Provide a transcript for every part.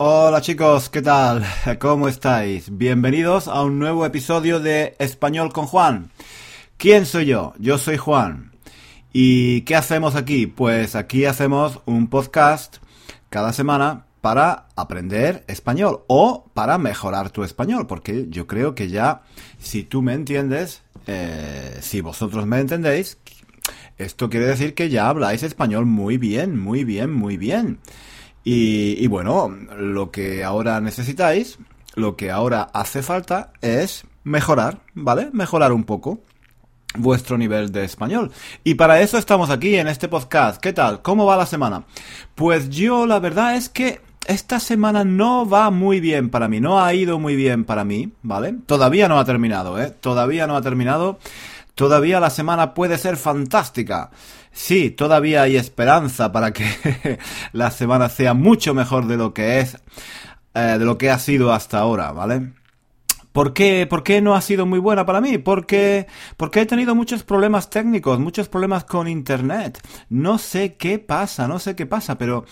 Hola chicos, ¿qué tal? ¿Cómo estáis? Bienvenidos a un nuevo episodio de Español con Juan. ¿Quién soy yo? Yo soy Juan. ¿Y qué hacemos aquí? Pues aquí hacemos un podcast cada semana para aprender español o para mejorar tu español, porque yo creo que ya, si tú me entiendes, eh, si vosotros me entendéis, esto quiere decir que ya habláis español muy bien, muy bien, muy bien. Y, bueno, lo que ahora necesitáis, lo que ahora hace falta es mejorar, ¿vale? Mejorar un poco vuestro nivel de español. Y para eso estamos aquí en este podcast. ¿Qué tal? ¿Cómo va la semana? Pues yo la verdad es que esta semana no va muy bien para mí, no ha ido muy bien para mí, ¿vale? Todavía no ha terminado, ¿eh? Todavía no ha terminado. Todavía la semana puede ser fantástica. Sí, todavía hay esperanza para que la semana sea mucho mejor de lo que es, eh, de lo que ha sido hasta ahora, ¿vale? ¿Por qué, ¿Por qué no ha sido muy buena para mí? Porque, porque he tenido muchos problemas técnicos, muchos problemas con Internet. No sé qué pasa, no sé qué pasa, pero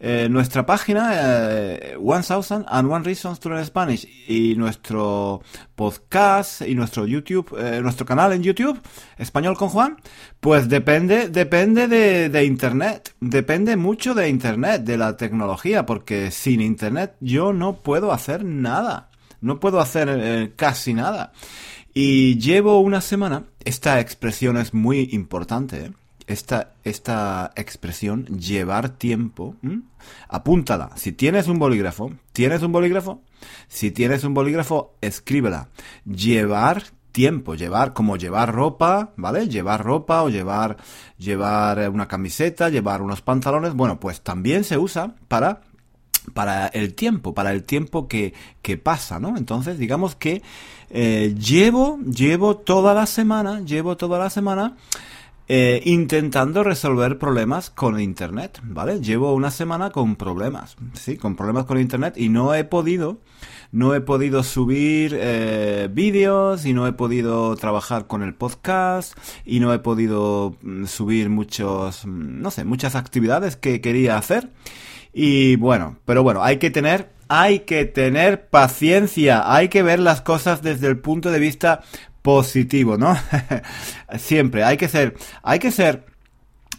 eh, nuestra página, eh, One Thousand and One Reasons to Learn Spanish, y nuestro podcast y nuestro YouTube, eh, nuestro canal en YouTube, Español con Juan, pues depende, depende de, de Internet, depende mucho de Internet, de la tecnología, porque sin Internet yo no puedo hacer nada. No puedo hacer eh, casi nada. Y llevo una semana, esta expresión es muy importante, ¿eh? esta, esta expresión, llevar tiempo, apúntala. Si tienes un bolígrafo, ¿tienes un bolígrafo? Si tienes un bolígrafo, escríbela. Llevar tiempo, llevar como llevar ropa, ¿vale? Llevar ropa o llevar llevar una camiseta, llevar unos pantalones, bueno, pues también se usa para para el tiempo, para el tiempo que, que pasa, ¿no? Entonces, digamos que eh, llevo, llevo toda la semana, llevo toda la semana eh, intentando resolver problemas con Internet, ¿vale? Llevo una semana con problemas, ¿sí? Con problemas con Internet y no he podido, no he podido subir eh, vídeos y no he podido trabajar con el podcast y no he podido mm, subir muchos, mm, no sé, muchas actividades que quería hacer. Y bueno, pero bueno, hay que tener, hay que tener paciencia, hay que ver las cosas desde el punto de vista positivo, ¿no? Siempre, hay que ser, hay que ser,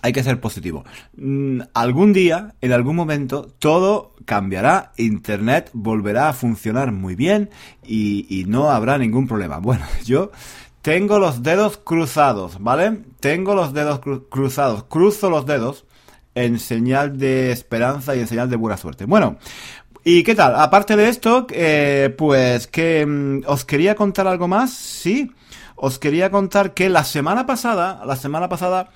hay que ser positivo. Mm, algún día, en algún momento, todo cambiará, Internet volverá a funcionar muy bien y, y no habrá ningún problema. Bueno, yo tengo los dedos cruzados, ¿vale? Tengo los dedos cruzados, cruzo los dedos en señal de esperanza y en señal de buena suerte. Bueno, ¿y qué tal? Aparte de esto, eh, pues que mm, os quería contar algo más, sí. Os quería contar que la semana pasada, la semana pasada,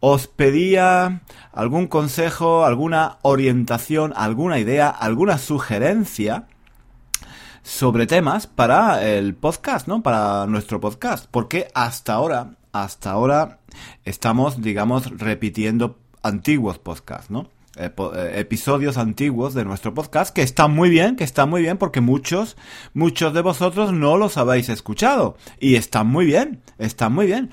os pedía algún consejo, alguna orientación, alguna idea, alguna sugerencia sobre temas para el podcast, ¿no? Para nuestro podcast. Porque hasta ahora, hasta ahora, estamos, digamos, repitiendo antiguos podcasts, ¿no? Eh, eh, episodios antiguos de nuestro podcast que están muy bien, que están muy bien porque muchos, muchos de vosotros no los habéis escuchado y están muy bien, están muy bien.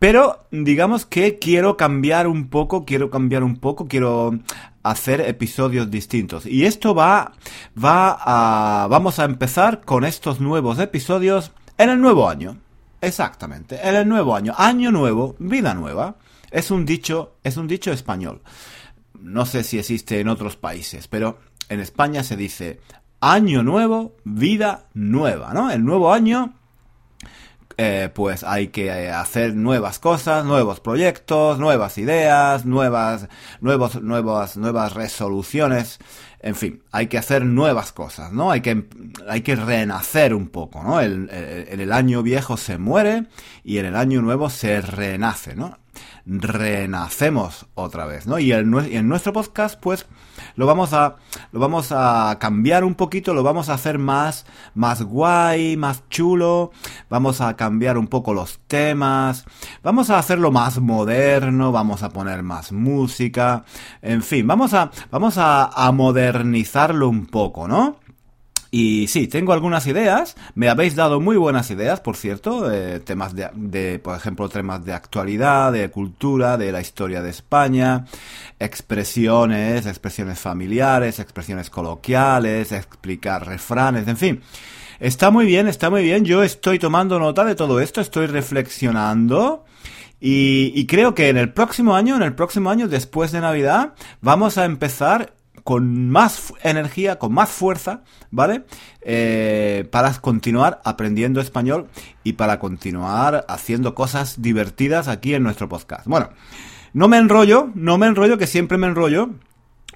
Pero digamos que quiero cambiar un poco, quiero cambiar un poco, quiero hacer episodios distintos. Y esto va, va a, vamos a empezar con estos nuevos episodios en el nuevo año. Exactamente, en el nuevo año. Año nuevo, vida nueva. Es un dicho, es un dicho español. No sé si existe en otros países, pero en España se dice año nuevo, vida nueva, ¿no? El nuevo año, eh, pues hay que hacer nuevas cosas, nuevos proyectos, nuevas ideas, nuevas, nuevos, nuevas, nuevas resoluciones. En fin, hay que hacer nuevas cosas, ¿no? Hay que, hay que renacer un poco, ¿no? en el año viejo se muere y en el año nuevo se renace, ¿no? Renacemos otra vez, ¿no? Y en, nuestro podcast, pues, lo vamos a, lo vamos a cambiar un poquito, lo vamos a hacer más, más guay, más chulo, vamos a cambiar un poco los temas, vamos a hacerlo más moderno, vamos a poner más música, en fin, vamos a, vamos a, a modernizarlo un poco, ¿no? Y sí, tengo algunas ideas. Me habéis dado muy buenas ideas, por cierto. Eh, temas de, de, por ejemplo, temas de actualidad, de cultura, de la historia de España, expresiones, expresiones familiares, expresiones coloquiales, explicar refranes, en fin. Está muy bien, está muy bien. Yo estoy tomando nota de todo esto, estoy reflexionando. Y, y, creo que en el próximo año, en el próximo año, después de Navidad, vamos a empezar con más energía, con más fuerza, ¿vale? Eh, para continuar aprendiendo español y para continuar haciendo cosas divertidas aquí en nuestro podcast. Bueno, no me enrollo, no me enrollo, que siempre me enrollo.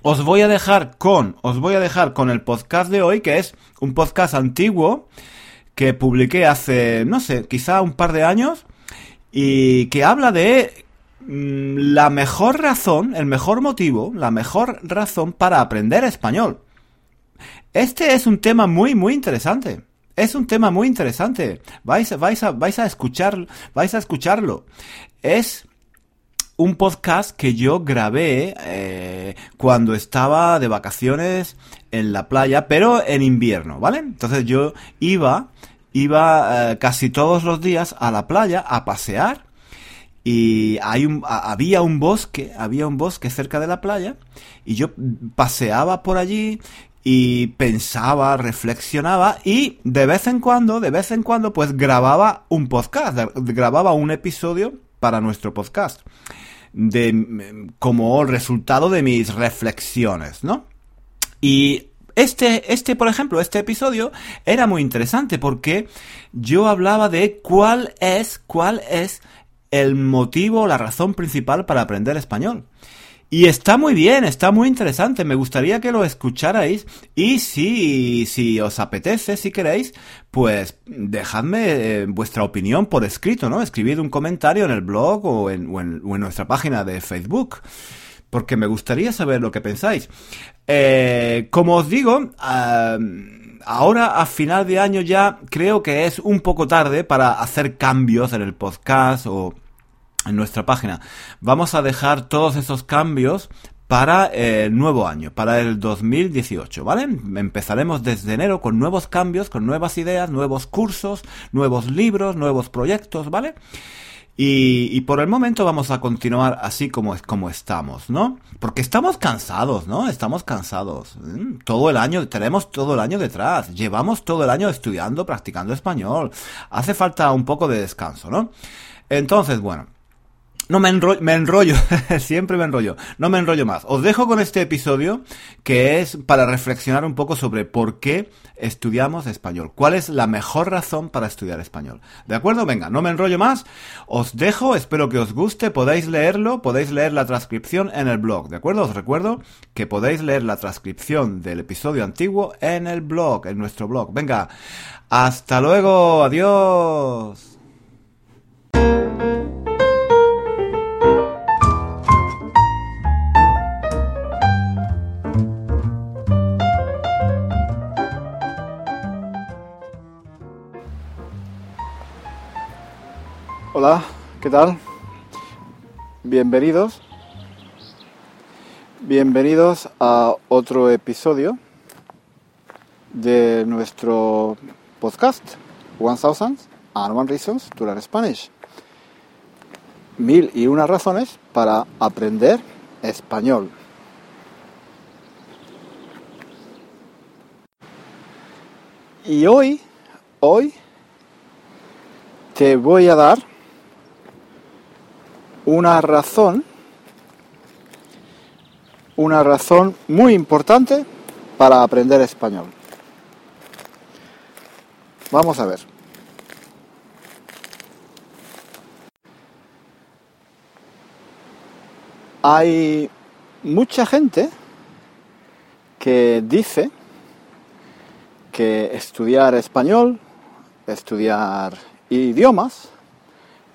Os voy a dejar con, os voy a dejar con el podcast de hoy, que es un podcast antiguo que publiqué hace, no sé, quizá un par de años y que habla de la mejor razón, el mejor motivo, la mejor razón para aprender español. Este es un tema muy, muy interesante. Es un tema muy interesante. Vais, vais, a, vais a vais a escucharlo. Es un podcast que yo grabé eh, cuando estaba de vacaciones en la playa, pero en invierno, ¿vale? Entonces yo iba, iba eh, casi todos los días a la playa a pasear y había un bosque, había un bosque cerca de la playa y yo paseaba por allí y pensaba, reflexionaba y de vez en cuando, de vez en cuando pues grababa un podcast, grababa un episodio para nuestro podcast de como resultado de mis reflexiones, ¿no? Y este, este, por ejemplo, este episodio era muy interesante porque yo hablaba de cuál es, cuál es el motivo, la razón principal para aprender español. Y está muy bien, está muy interesante. Me gustaría que lo escucharais. Y si, si os apetece, si queréis, pues dejadme eh, vuestra opinión por escrito, ¿no? Escribid un comentario en el blog o en, nuestra página de Facebook. Porque me gustaría saber lo que pensáis. Eh, como os digo, ahora a final de año ya creo que es un poco tarde para hacer cambios en el podcast o en nuestra página. Vamos a dejar todos esos cambios para el nuevo año, para el 2018, ¿vale? Empezaremos desde enero con nuevos cambios, con nuevas ideas, nuevos cursos, nuevos libros, nuevos proyectos, ¿vale? Y, por el momento vamos a continuar así como, como estamos, ¿no? Porque estamos cansados, ¿no? Estamos cansados. Mm, todo el año, tenemos todo el año detrás. Llevamos todo el año estudiando, practicando español. Hace falta un poco de descanso, ¿no? Entonces, bueno, no me enrollo, me enrollo, siempre me enrollo, no me enrollo más. Os dejo con este episodio que es para reflexionar un poco sobre por qué estudiamos español. ¿Cuál es la mejor razón para estudiar español? ¿De acuerdo? Venga, no me enrollo más. Os dejo, espero que os guste, podéis leerlo, podéis leer la transcripción en el blog. ¿De acuerdo? Os recuerdo que podéis leer la transcripción del episodio antiguo en el blog, en nuestro blog. Venga, hasta luego, adiós. Hola, ¿qué tal? Bienvenidos. Bienvenidos a otro episodio de nuestro podcast One Thousand and One Reasons to Learn Spanish. Mil y una razones para aprender español. Y hoy, hoy te voy a dar una razón, una razón muy importante para aprender español. Vamos a ver. Hay mucha gente que dice que estudiar español, estudiar idiomas,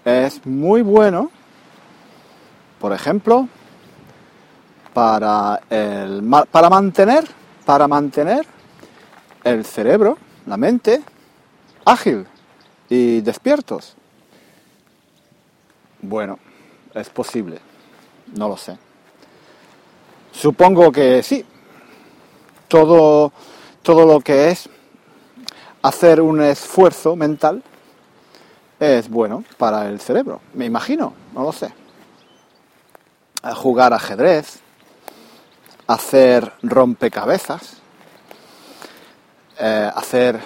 es muy bueno por ejemplo, para, el, para, mantener, para mantener el cerebro, la mente, ágil y despiertos. Bueno, es posible, no lo sé. Supongo que sí. Todo, todo lo que es hacer un esfuerzo mental es bueno para el cerebro, me imagino, no lo sé. Jugar ajedrez, hacer rompecabezas, eh, hacer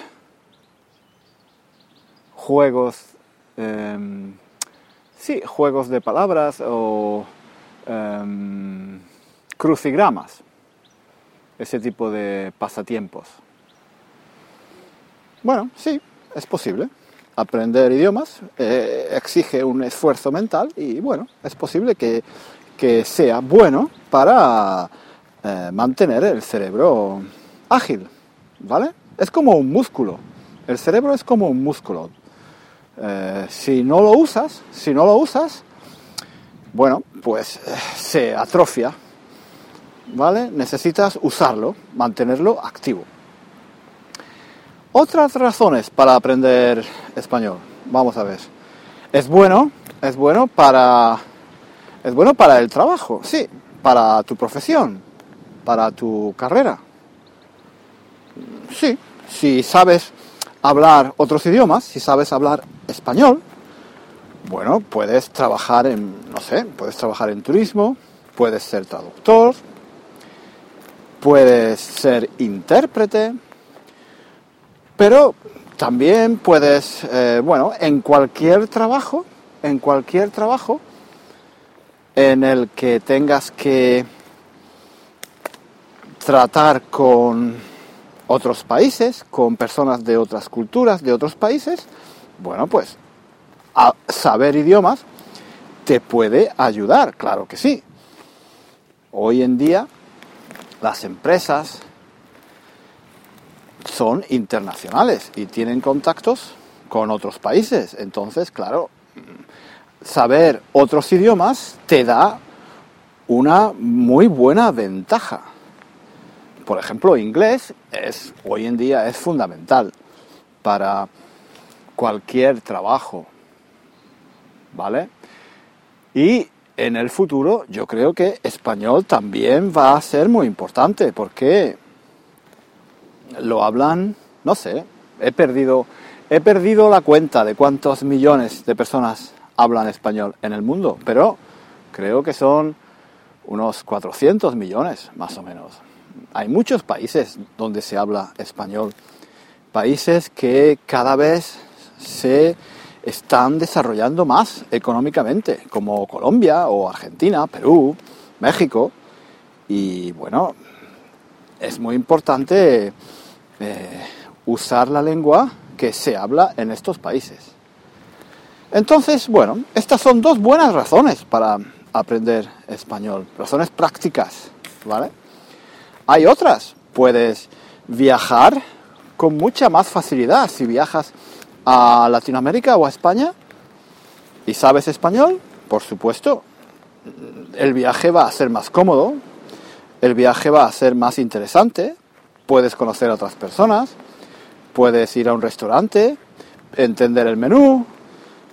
juegos, em, sí, juegos de palabras o em, crucigramas, ese tipo de pasatiempos. Bueno, sí, es posible. Aprender idiomas eh, exige un esfuerzo mental y bueno, es posible que, sea bueno para eh, mantener el cerebro ágil, ¿vale? Es como un músculo. El cerebro es como un músculo. Eh, si no lo usas, si no lo usas, bueno, pues se atrofia, ¿vale? Necesitas usarlo, mantenerlo activo. Otras razones para aprender español. Vamos a ver. Es bueno, es bueno para es bueno para el trabajo, sí, para tu profesión, para tu carrera. Sí, si sabes hablar otros idiomas, si sabes hablar español, bueno, puedes trabajar en, no sé, puedes trabajar en turismo, puedes ser traductor, puedes ser intérprete, pero también puedes, eh, bueno, en cualquier trabajo, en cualquier trabajo en el que tengas que tratar con otros países, con personas de otras culturas, de otros países, bueno, pues saber idiomas te puede ayudar, claro que sí. Hoy en día las empresas, son internacionales y tienen contactos con otros países. Entonces, claro, saber otros idiomas te da una muy buena ventaja. Por ejemplo, inglés es hoy en día es fundamental para cualquier trabajo. ¿Vale? Y en el futuro yo creo que español también va a ser muy importante porque lo hablan, no sé, he perdido, he perdido la cuenta de cuántos millones de personas hablan español en el mundo, pero creo que son unos 400 millones más o menos. Hay muchos países donde se habla español, países que cada vez se están desarrollando más económicamente, como Colombia o Argentina, Perú, México. Y bueno, es muy importante eh, usar la lengua que se habla en estos países. Entonces, bueno, estas son dos buenas razones para aprender español, razones prácticas, ¿vale? Hay otras, puedes viajar con mucha más facilidad. Si viajas a Latinoamérica o a España y sabes español, por supuesto, el viaje va a ser más cómodo, el viaje va a ser más interesante, puedes conocer a otras personas, puedes ir a un restaurante, entender el menú,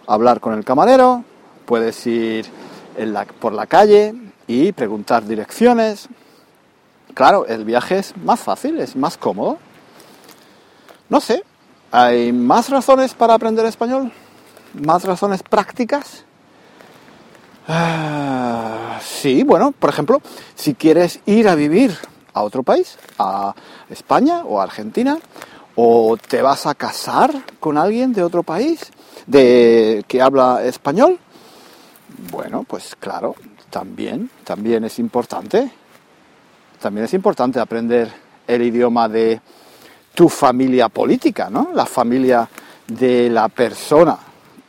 hablar con el camarero, puedes ir por la calle y preguntar direcciones. Claro, el viaje es más fácil, es más cómodo. No sé, ¿hay más razones para aprender español? ¿Más razones prácticas? Ah, sí, bueno, por ejemplo, si quieres ir a vivir a otro país, a España o a Argentina, o te vas a casar con alguien de otro país de que habla español. Bueno, pues claro, también, también es importante. También es importante aprender el idioma de tu familia política, ¿no? La familia de la persona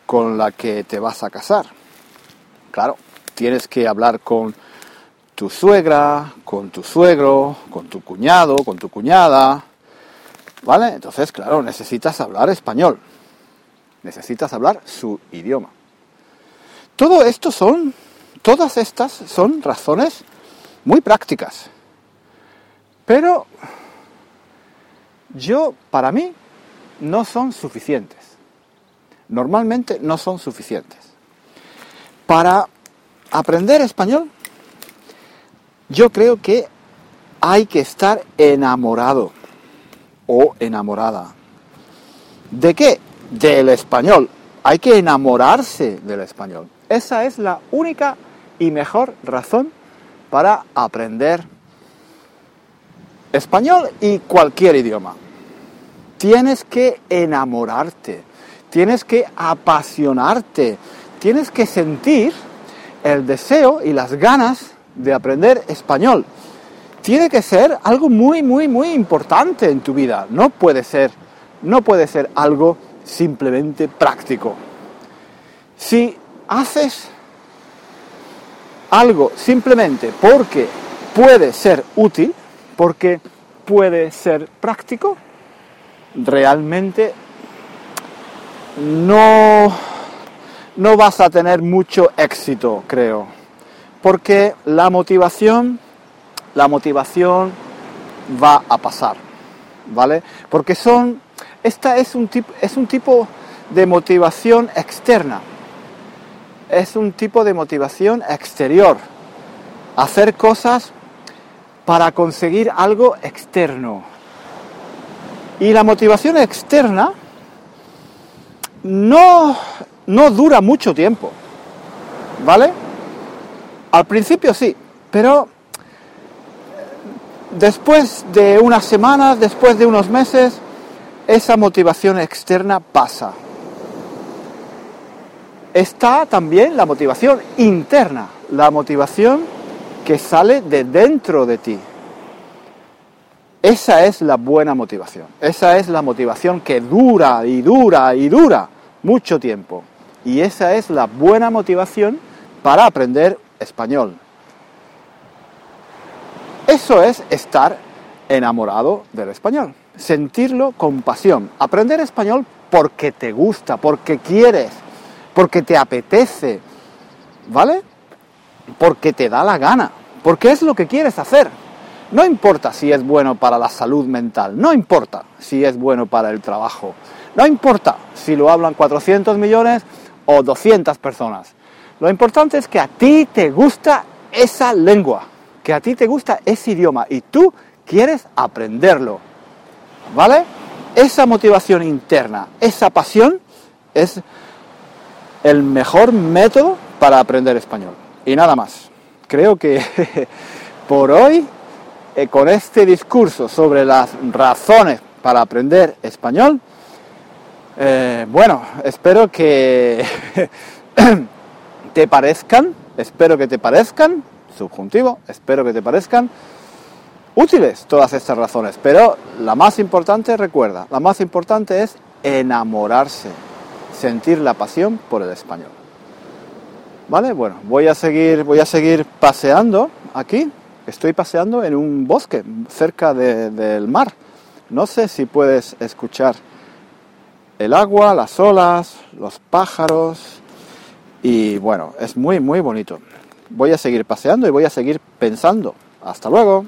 con la que te vas a casar. Claro, tienes que hablar con tu suegra, con tu suegro, con tu cuñado, con tu cuñada. ¿Vale? Entonces, claro, necesitas hablar español. Necesitas hablar su idioma. Todo esto son, todas estas son razones muy prácticas. Pero yo, para mí, no son suficientes. Normalmente no son suficientes. Para aprender español yo creo que hay que estar enamorado o enamorada. ¿De qué? Del español. Hay que enamorarse del español. Esa es la única y mejor razón para aprender español y cualquier idioma. Tienes que enamorarte, tienes que apasionarte, tienes que sentir el deseo y las ganas de aprender español. Tiene que ser algo muy, muy, muy importante en tu vida. No puede ser, no puede ser algo simplemente práctico. Si haces algo simplemente porque puede ser útil, porque puede ser práctico, realmente no, no vas a tener mucho éxito, creo. Porque la motivación, la motivación va a pasar, ¿vale? Porque son, esta es un, tipo, es un tipo de motivación externa, es un tipo de motivación exterior. Hacer cosas para conseguir algo externo. Y la motivación externa no, no dura mucho tiempo. ¿Vale? Al principio sí, pero después de unas semanas, después de unos meses, esa motivación externa pasa está también la motivación interna, la motivación que sale de dentro de ti. Esa es la buena motivación, esa es la motivación que dura y dura y dura mucho tiempo. Y esa es la buena motivación para aprender español. Eso es estar enamorado del español, sentirlo con pasión, aprender español porque te gusta, porque quieres, porque te apetece, ¿vale? Porque te da la gana, porque es lo que quieres hacer. No importa si es bueno para la salud mental, no importa si es bueno para el trabajo, no importa si lo hablan 400 millones o 200 personas. Lo importante es que a ti te gusta esa lengua, que a ti te gusta ese idioma y tú quieres aprenderlo. ¿Vale? Esa motivación interna, esa pasión es el mejor método para aprender español. Y nada más. Creo que por hoy, eh, con este discurso sobre las razones para aprender español, eh, bueno, espero que te parezcan, espero que te parezcan, subjuntivo, espero que te parezcan útiles todas estas razones. Pero la más importante, recuerda, la más importante es enamorarse sentir la pasión por el español. ¿Vale? Bueno, voy a seguir, voy a seguir paseando aquí. Estoy paseando en un bosque cerca del mar. No sé si puedes escuchar el agua, las olas, los pájaros. Y bueno, es muy, muy bonito. Voy a seguir paseando y voy a seguir pensando. Hasta luego.